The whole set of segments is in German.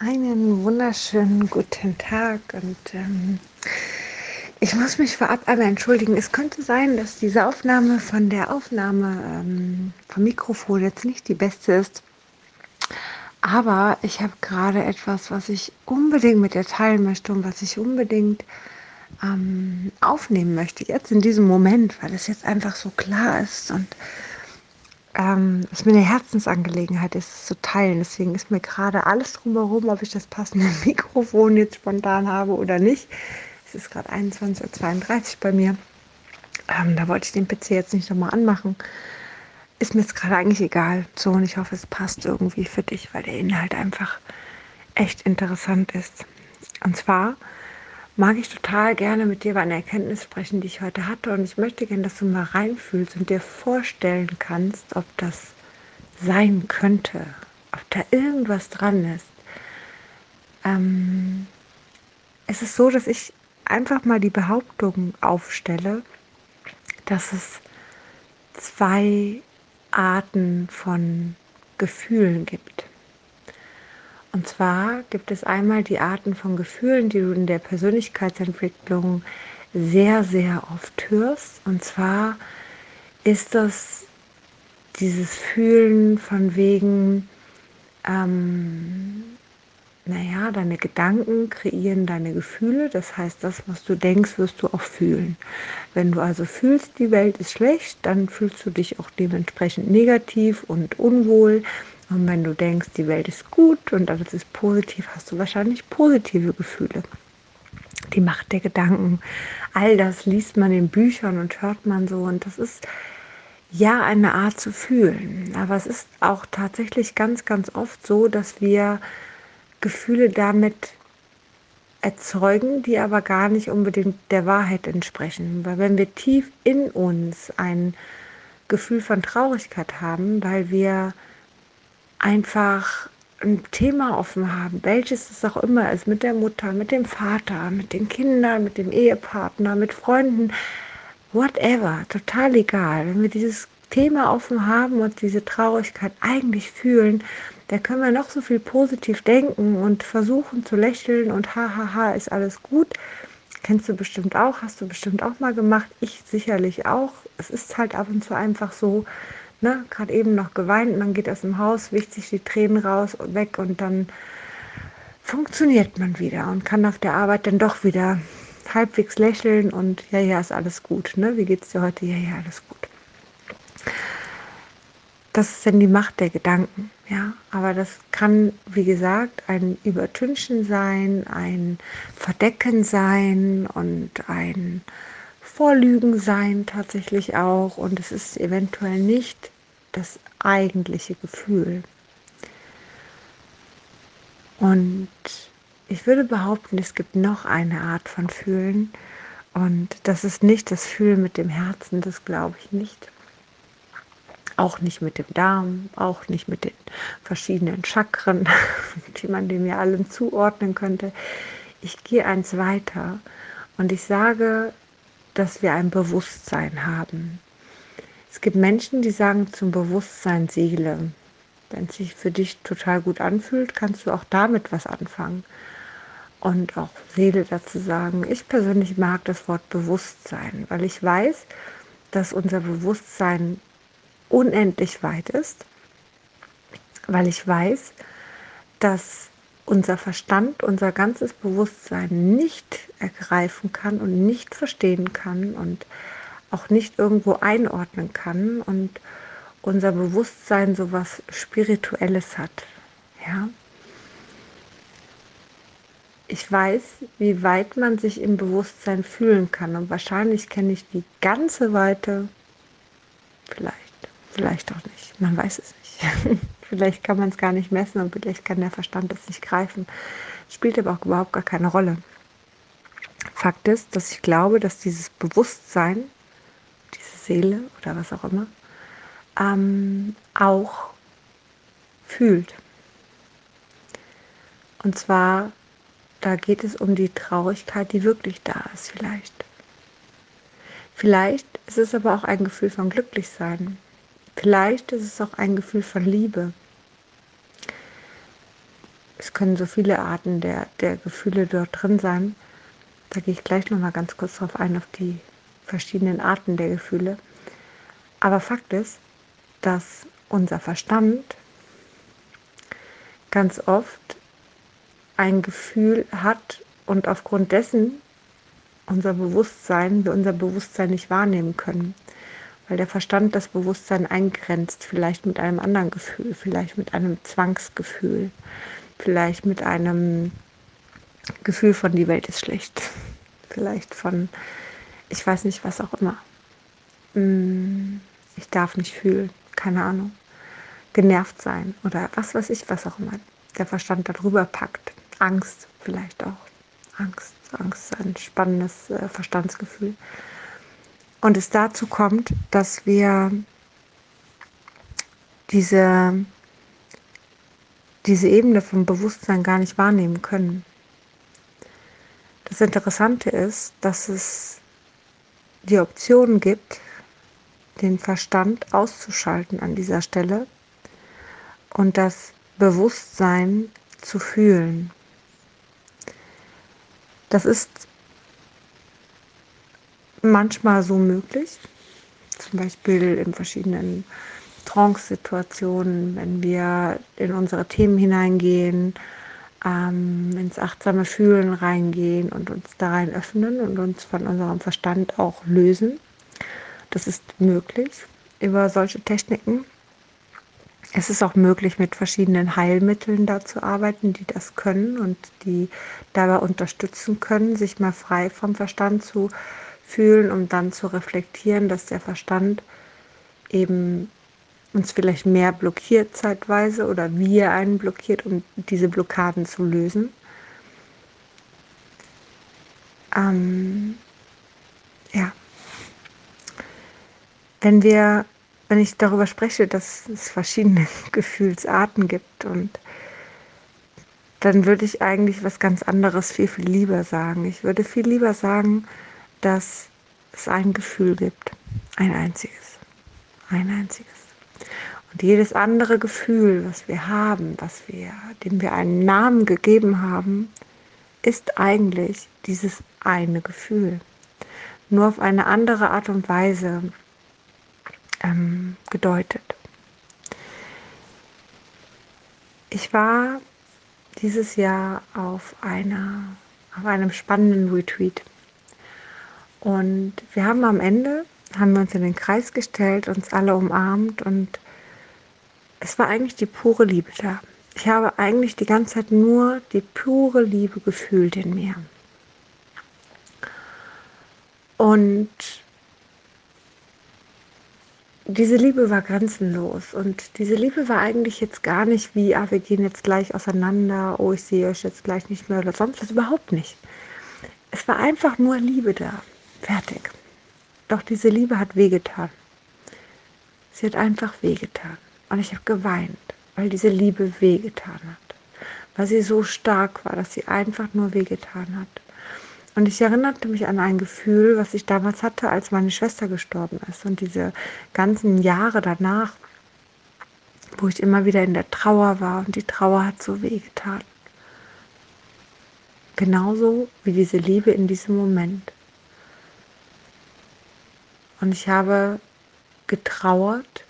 Einen wunderschönen guten Tag und ähm, ich muss mich vorab einmal entschuldigen. Es könnte sein, dass diese Aufnahme von der Aufnahme ähm, vom Mikrofon jetzt nicht die beste ist. Aber ich habe gerade etwas, was ich unbedingt mit dir teilen möchte und was ich unbedingt ähm, aufnehmen möchte, jetzt in diesem Moment, weil es jetzt einfach so klar ist und ähm, es mir eine Herzensangelegenheit ist, es zu teilen. Deswegen ist mir gerade alles drumherum, ob ich das passende Mikrofon jetzt spontan habe oder nicht. Es ist gerade 21.32 Uhr bei mir. Ähm, da wollte ich den PC jetzt nicht nochmal anmachen. Ist mir jetzt gerade eigentlich egal. So, und ich hoffe, es passt irgendwie für dich, weil der Inhalt einfach echt interessant ist. Und zwar mag ich total gerne mit dir über eine Erkenntnis sprechen, die ich heute hatte. Und ich möchte gerne, dass du mal reinfühlst und dir vorstellen kannst, ob das sein könnte, ob da irgendwas dran ist. Ähm, es ist so, dass ich einfach mal die Behauptung aufstelle, dass es zwei Arten von Gefühlen gibt. Und zwar gibt es einmal die Arten von Gefühlen, die du in der Persönlichkeitsentwicklung sehr, sehr oft hörst. Und zwar ist das dieses Fühlen von wegen, ähm, naja, deine Gedanken kreieren deine Gefühle. Das heißt, das, was du denkst, wirst du auch fühlen. Wenn du also fühlst, die Welt ist schlecht, dann fühlst du dich auch dementsprechend negativ und unwohl. Und wenn du denkst, die Welt ist gut und alles ist positiv, hast du wahrscheinlich positive Gefühle. Die Macht der Gedanken, all das liest man in Büchern und hört man so. Und das ist ja eine Art zu fühlen. Aber es ist auch tatsächlich ganz, ganz oft so, dass wir Gefühle damit erzeugen, die aber gar nicht unbedingt der Wahrheit entsprechen. Weil wenn wir tief in uns ein Gefühl von Traurigkeit haben, weil wir einfach ein Thema offen haben, welches es auch immer ist, mit der Mutter, mit dem Vater, mit den Kindern, mit dem Ehepartner, mit Freunden, whatever, total egal. Wenn wir dieses Thema offen haben und diese Traurigkeit eigentlich fühlen, da können wir noch so viel positiv denken und versuchen zu lächeln und hahaha, ist alles gut. Kennst du bestimmt auch, hast du bestimmt auch mal gemacht, ich sicherlich auch. Es ist halt ab und zu einfach so, ne, gerade eben noch geweint, man geht aus dem Haus, wischt sich die Tränen raus und weg und dann funktioniert man wieder und kann auf der Arbeit dann doch wieder halbwegs lächeln und ja, ja, ist alles gut. Ne? Wie es dir heute? Ja, ja, alles gut. Das ist dann die Macht der Gedanken, ja. Aber das kann, wie gesagt, ein Übertünchen sein, ein Verdecken sein und ein Vorlügen sein tatsächlich auch und es ist eventuell nicht das eigentliche Gefühl. Und ich würde behaupten, es gibt noch eine Art von Fühlen und das ist nicht das Fühlen mit dem Herzen, das glaube ich nicht. Auch nicht mit dem Darm, auch nicht mit den verschiedenen Chakren, die man dem ja allen zuordnen könnte. Ich gehe eins weiter und ich sage, dass wir ein Bewusstsein haben. Es gibt Menschen, die sagen zum Bewusstsein Seele. Wenn es sich für dich total gut anfühlt, kannst du auch damit was anfangen. Und auch Seele dazu sagen. Ich persönlich mag das Wort Bewusstsein, weil ich weiß, dass unser Bewusstsein unendlich weit ist, weil ich weiß, dass unser Verstand, unser ganzes Bewusstsein nicht ergreifen kann und nicht verstehen kann und auch nicht irgendwo einordnen kann und unser Bewusstsein so was Spirituelles hat. Ja? Ich weiß, wie weit man sich im Bewusstsein fühlen kann und wahrscheinlich kenne ich die ganze Weite, vielleicht, vielleicht auch nicht, man weiß es nicht. Vielleicht kann man es gar nicht messen und vielleicht kann der Verstand es nicht greifen. Spielt aber auch überhaupt gar keine Rolle. Fakt ist, dass ich glaube, dass dieses Bewusstsein, diese Seele oder was auch immer, ähm, auch fühlt. Und zwar, da geht es um die Traurigkeit, die wirklich da ist, vielleicht. Vielleicht ist es aber auch ein Gefühl von Glücklichsein. Vielleicht ist es auch ein Gefühl von Liebe. Es können so viele Arten der, der Gefühle dort drin sein. Da gehe ich gleich nochmal ganz kurz drauf ein, auf die verschiedenen Arten der Gefühle. Aber Fakt ist, dass unser Verstand ganz oft ein Gefühl hat und aufgrund dessen unser Bewusstsein, wir unser Bewusstsein nicht wahrnehmen können. Weil der Verstand das Bewusstsein eingrenzt, vielleicht mit einem anderen Gefühl, vielleicht mit einem Zwangsgefühl, vielleicht mit einem Gefühl von die Welt ist schlecht, vielleicht von, ich weiß nicht, was auch immer. Mm, ich darf nicht fühlen, keine Ahnung. Genervt sein oder was weiß ich, was auch immer der Verstand darüber packt. Angst vielleicht auch. Angst. Angst ist ein spannendes äh, Verstandsgefühl. Und es dazu kommt, dass wir diese, diese Ebene vom Bewusstsein gar nicht wahrnehmen können. Das Interessante ist, dass es die Option gibt, den Verstand auszuschalten an dieser Stelle und das Bewusstsein zu fühlen. Das ist manchmal so möglich, zum Beispiel in verschiedenen Trance-Situationen, wenn wir in unsere Themen hineingehen, ähm, ins achtsame Fühlen reingehen und uns da rein öffnen und uns von unserem Verstand auch lösen. Das ist möglich über solche Techniken. Es ist auch möglich, mit verschiedenen Heilmitteln da zu arbeiten, die das können und die dabei unterstützen können, sich mal frei vom Verstand zu fühlen, um dann zu reflektieren, dass der Verstand eben uns vielleicht mehr blockiert zeitweise oder wir einen blockiert, um diese Blockaden zu lösen. Ähm, ja. Wenn wir wenn ich darüber spreche, dass es verschiedene Gefühlsarten gibt und dann würde ich eigentlich was ganz anderes viel, viel lieber sagen. Ich würde viel lieber sagen, dass es ein Gefühl gibt. Ein einziges. Ein einziges. Und jedes andere Gefühl, was wir haben, was wir, dem wir einen Namen gegeben haben, ist eigentlich dieses eine Gefühl. Nur auf eine andere Art und Weise ähm, gedeutet. Ich war dieses Jahr auf, einer, auf einem spannenden Retreat. Und wir haben am Ende, haben wir uns in den Kreis gestellt, uns alle umarmt und es war eigentlich die pure Liebe da. Ich habe eigentlich die ganze Zeit nur die pure Liebe gefühlt in mir. Und diese Liebe war grenzenlos und diese Liebe war eigentlich jetzt gar nicht wie, ah, wir gehen jetzt gleich auseinander, oh, ich sehe euch jetzt gleich nicht mehr oder sonst was, überhaupt nicht. Es war einfach nur Liebe da, fertig. Doch diese Liebe hat wehgetan. Sie hat einfach wehgetan und ich habe geweint, weil diese Liebe wehgetan hat, weil sie so stark war, dass sie einfach nur wehgetan hat. Und ich erinnerte mich an ein Gefühl, was ich damals hatte, als meine Schwester gestorben ist. Und diese ganzen Jahre danach, wo ich immer wieder in der Trauer war und die Trauer hat so wehgetan. Genauso wie diese Liebe in diesem Moment. Und ich habe getrauert,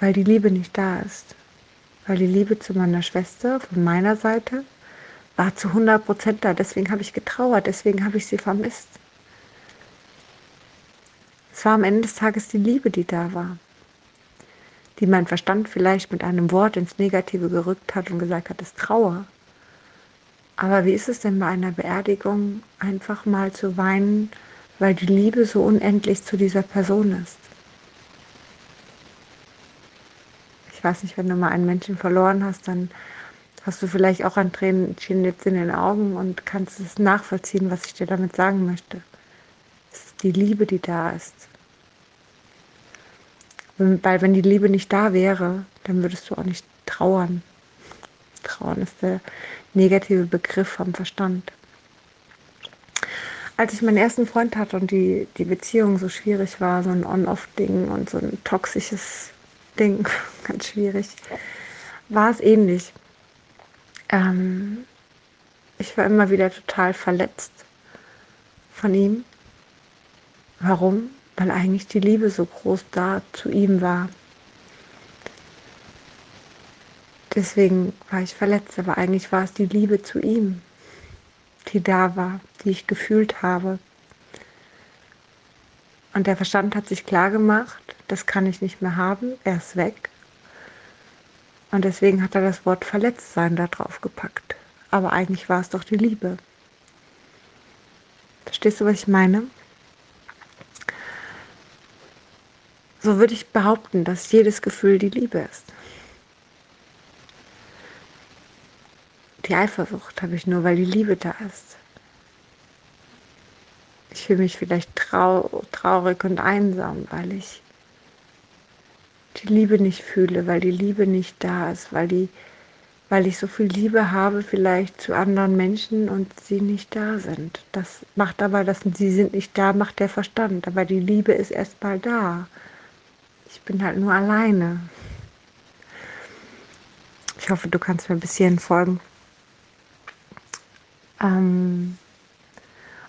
weil die Liebe nicht da ist. Weil die Liebe zu meiner Schwester von meiner Seite war zu 100 Prozent da. Deswegen habe ich getrauert, deswegen habe ich sie vermisst. Es war am Ende des Tages die Liebe, die da war, die mein Verstand vielleicht mit einem Wort ins Negative gerückt hat und gesagt hat, es Trauer. Aber wie ist es denn bei einer Beerdigung, einfach mal zu weinen, weil die Liebe so unendlich zu dieser Person ist? Ich weiß nicht, wenn du mal einen Menschen verloren hast, dann hast du vielleicht auch ein Tränchen jetzt in den Augen und kannst es nachvollziehen, was ich dir damit sagen möchte. Es ist die Liebe, die da ist. Weil wenn die Liebe nicht da wäre, dann würdest du auch nicht trauern. Trauern ist der negative Begriff vom Verstand. Als ich meinen ersten Freund hatte und die, die Beziehung so schwierig war, so ein On-Off-Ding und so ein toxisches Ding, ganz schwierig, war es ähnlich ähm, ich war immer wieder total verletzt von ihm. Warum? Weil eigentlich die Liebe so groß da zu ihm war. Deswegen war ich verletzt, aber eigentlich war es die Liebe zu ihm, die da war, die ich gefühlt habe. Und der Verstand hat sich klar gemacht, das kann ich nicht mehr haben, er ist weg. Und deswegen hat er das Wort Verletztsein da drauf gepackt. Aber eigentlich war es doch die Liebe. Verstehst du, was ich meine? So würde ich behaupten, dass jedes Gefühl die Liebe ist. Die Eifersucht habe ich nur, weil die Liebe da ist. Ich fühle mich vielleicht trau traurig und einsam, weil ich die Liebe nicht fühle, weil die Liebe nicht da ist, weil, die, weil ich so viel Liebe habe vielleicht zu anderen Menschen und sie nicht da sind. Das macht aber, dass sie sind nicht da, macht der Verstand. Aber die Liebe ist erst mal da. Ich bin halt nur alleine. Ich hoffe, du kannst mir ein bisschen folgen. Ähm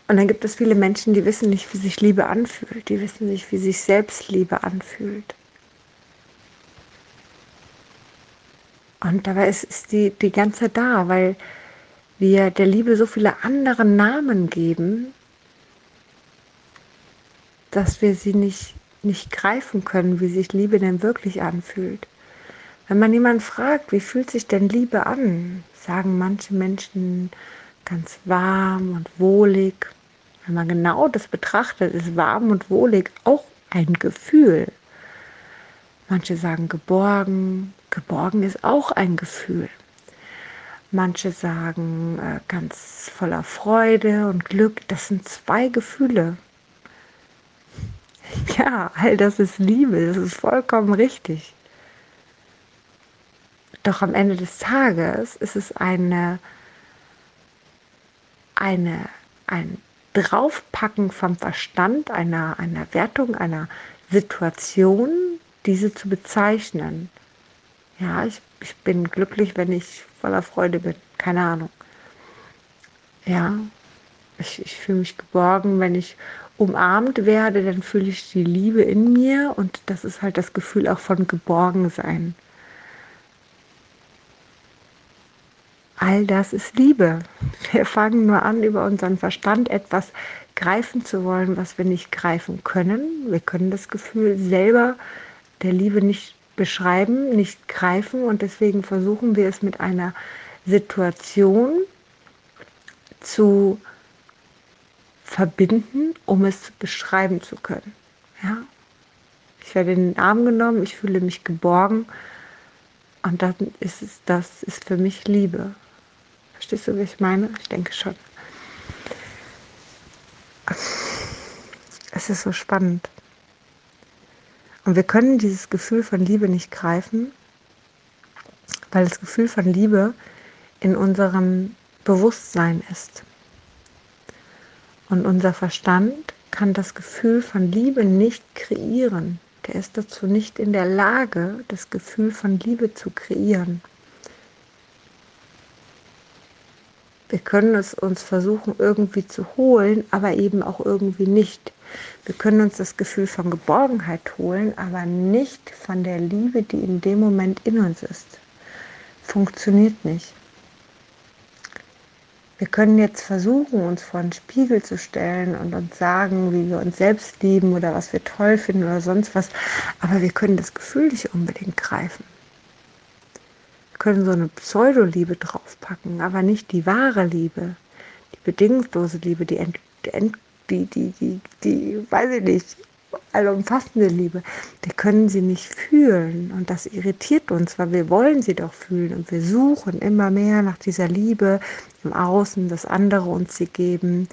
und dann gibt es viele Menschen, die wissen nicht, wie sich Liebe anfühlt. Die wissen nicht, wie sich Selbstliebe anfühlt. Und dabei ist, ist die die ganze da, weil wir der Liebe so viele andere Namen geben, dass wir sie nicht, nicht greifen können, wie sich Liebe denn wirklich anfühlt. Wenn man jemanden fragt, wie fühlt sich denn Liebe an, sagen manche Menschen, ganz warm und wohlig. Wenn man genau das betrachtet, ist warm und wohlig auch ein Gefühl. Manche sagen geborgen. Geborgen ist auch ein Gefühl. Manche sagen äh, ganz voller Freude und Glück. Das sind zwei Gefühle. Ja, all das ist Liebe. Das ist vollkommen richtig. Doch am Ende des Tages ist es eine eine, ein Draufpacken vom Verstand einer, einer Wertung, einer Situation, diese zu bezeichnen. Ja, ich, ich bin glücklich, wenn ich voller Freude bin. Keine Ahnung. Ja, ich, ich fühle mich geborgen, wenn ich umarmt werde, dann fühle ich die Liebe in mir und das ist halt das Gefühl auch von Geborgensein. All das ist Liebe. Wir fangen nur an, über unseren Verstand etwas greifen zu wollen, was wir nicht greifen können. Wir können das Gefühl selber der Liebe nicht beschreiben, nicht greifen und deswegen versuchen wir es mit einer Situation zu verbinden, um es beschreiben zu können. Ja? Ich werde in den Arm genommen, ich fühle mich geborgen und dann ist es, das ist für mich Liebe. Verstehst du, wie ich meine? Ich denke schon. Es ist so spannend. Und wir können dieses Gefühl von Liebe nicht greifen, weil das Gefühl von Liebe in unserem Bewusstsein ist. Und unser Verstand kann das Gefühl von Liebe nicht kreieren. Der ist dazu nicht in der Lage, das Gefühl von Liebe zu kreieren. Wir können es uns versuchen irgendwie zu holen, aber eben auch irgendwie nicht. Wir können uns das Gefühl von Geborgenheit holen, aber nicht von der Liebe, die in dem Moment in uns ist. Funktioniert nicht. Wir können jetzt versuchen, uns vor einen Spiegel zu stellen und uns sagen, wie wir uns selbst lieben oder was wir toll finden oder sonst was, aber wir können das Gefühl nicht unbedingt greifen können so eine Pseudoliebe draufpacken, aber nicht die wahre Liebe, die bedingungslose Liebe, die, die, die, die, die, weiß ich nicht, allumfassende Liebe, wir können sie nicht fühlen. Und das irritiert uns, weil wir wollen sie doch fühlen. Und wir suchen immer mehr nach dieser Liebe im Außen, dass andere uns sie geben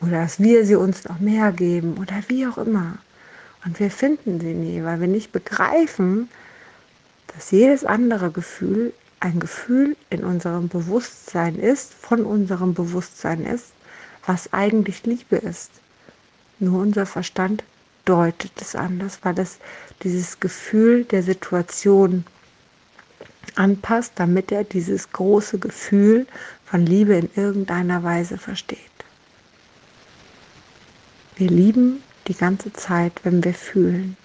oder dass wir sie uns noch mehr geben oder wie auch immer. Und wir finden sie nie, weil wir nicht begreifen, dass jedes andere Gefühl ein Gefühl in unserem Bewusstsein ist, von unserem Bewusstsein ist, was eigentlich Liebe ist. Nur unser Verstand deutet es anders, weil es dieses Gefühl der Situation anpasst, damit er dieses große Gefühl von Liebe in irgendeiner Weise versteht. Wir lieben die ganze Zeit, wenn wir fühlen.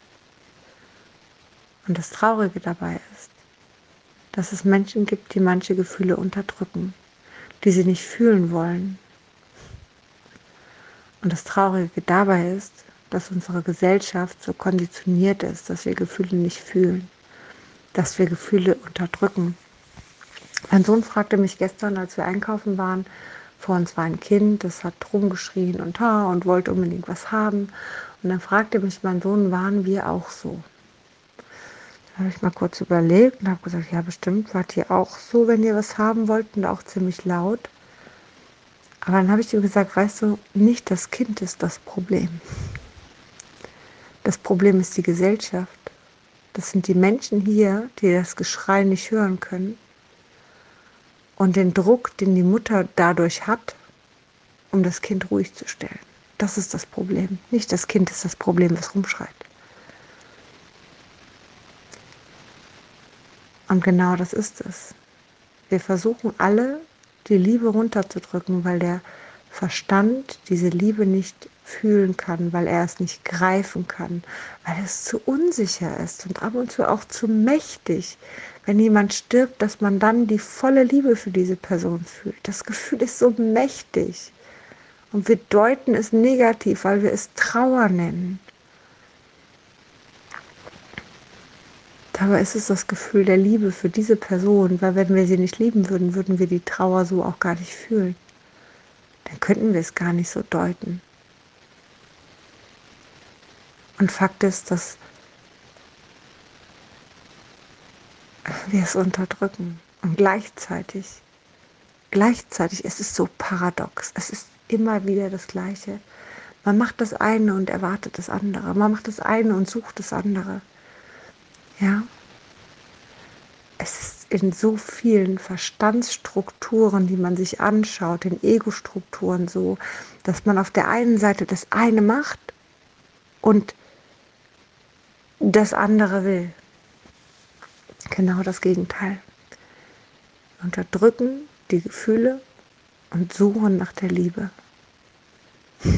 Und das Traurige dabei ist, dass es Menschen gibt, die manche Gefühle unterdrücken, die sie nicht fühlen wollen. Und das Traurige dabei ist, dass unsere Gesellschaft so konditioniert ist, dass wir Gefühle nicht fühlen, dass wir Gefühle unterdrücken. Mein Sohn fragte mich gestern, als wir einkaufen waren, vor uns war ein Kind, das hat rumgeschrien und ha und wollte unbedingt was haben. Und dann fragte mich mein Sohn, waren wir auch so? Habe ich mal kurz überlegt und habe gesagt, ja bestimmt, wart ihr auch so, wenn ihr was haben wollt und auch ziemlich laut. Aber dann habe ich ihm gesagt, weißt du, nicht das Kind ist das Problem. Das Problem ist die Gesellschaft. Das sind die Menschen hier, die das Geschrei nicht hören können. Und den Druck, den die Mutter dadurch hat, um das Kind ruhig zu stellen. Das ist das Problem. Nicht das Kind ist das Problem, was rumschreit. Und genau das ist es. Wir versuchen alle, die Liebe runterzudrücken, weil der Verstand diese Liebe nicht fühlen kann, weil er es nicht greifen kann, weil es zu unsicher ist und ab und zu auch zu mächtig. Wenn jemand stirbt, dass man dann die volle Liebe für diese Person fühlt. Das Gefühl ist so mächtig. Und wir deuten es negativ, weil wir es Trauer nennen. Dabei ist es das Gefühl der Liebe für diese Person, weil wenn wir sie nicht lieben würden, würden wir die Trauer so auch gar nicht fühlen. Dann könnten wir es gar nicht so deuten. Und Fakt ist, dass wir es unterdrücken. Und gleichzeitig, gleichzeitig ist es so paradox. Es ist immer wieder das Gleiche. Man macht das eine und erwartet das andere. Man macht das eine und sucht das andere. Ja. Es ist in so vielen Verstandsstrukturen, die man sich anschaut, in Ego-Strukturen so, dass man auf der einen Seite das eine macht und das andere will. Genau das Gegenteil. Unterdrücken die Gefühle und suchen nach der Liebe.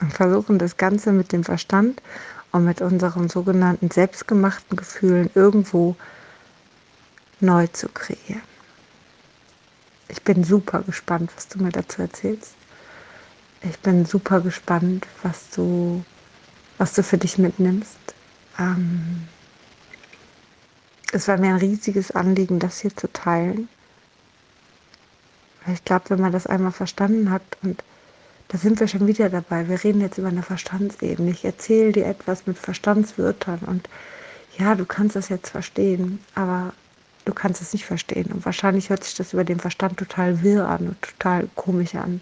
Und versuchen das Ganze mit dem Verstand und mit unseren sogenannten selbstgemachten Gefühlen irgendwo neu zu kreieren. Ich bin super gespannt, was du mir dazu erzählst. Ich bin super gespannt, was du, was du für dich mitnimmst. Ähm, es war mir ein riesiges Anliegen, das hier zu teilen. Ich glaube, wenn man das einmal verstanden hat und da sind wir schon wieder dabei. Wir reden jetzt über eine Verstandsebene. Ich erzähle dir etwas mit Verstandswörtern und ja, du kannst das jetzt verstehen, aber du kannst es nicht verstehen. Und wahrscheinlich hört sich das über den Verstand total wirr an und total komisch an.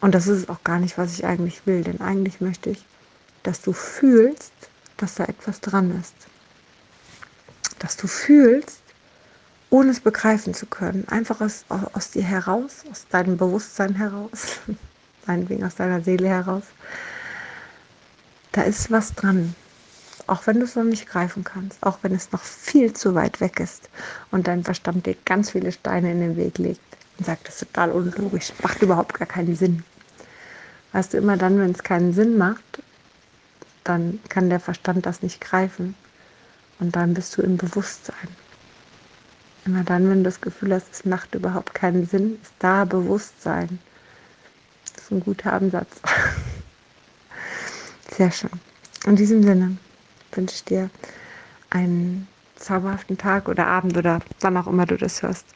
Und das ist auch gar nicht, was ich eigentlich will. Denn eigentlich möchte ich, dass du fühlst, dass da etwas dran ist. Dass du fühlst, ohne es begreifen zu können. Einfach aus, aus dir heraus, aus deinem Bewusstsein heraus, meinetwegen aus deiner Seele heraus. Da ist was dran. Auch wenn du es noch nicht greifen kannst, auch wenn es noch viel zu weit weg ist und dein Verstand dir ganz viele Steine in den Weg legt und sagt, das ist total unlogisch, macht überhaupt gar keinen Sinn. Weißt du, immer dann, wenn es keinen Sinn macht, dann kann der Verstand das nicht greifen. Und dann bist du im Bewusstsein. Immer dann, wenn du das Gefühl hast, es macht überhaupt keinen Sinn, ist da Bewusstsein. Ist ein guter Ansatz. Sehr schön. In diesem Sinne wünsche ich dir einen zauberhaften Tag oder Abend oder wann auch immer du das hörst.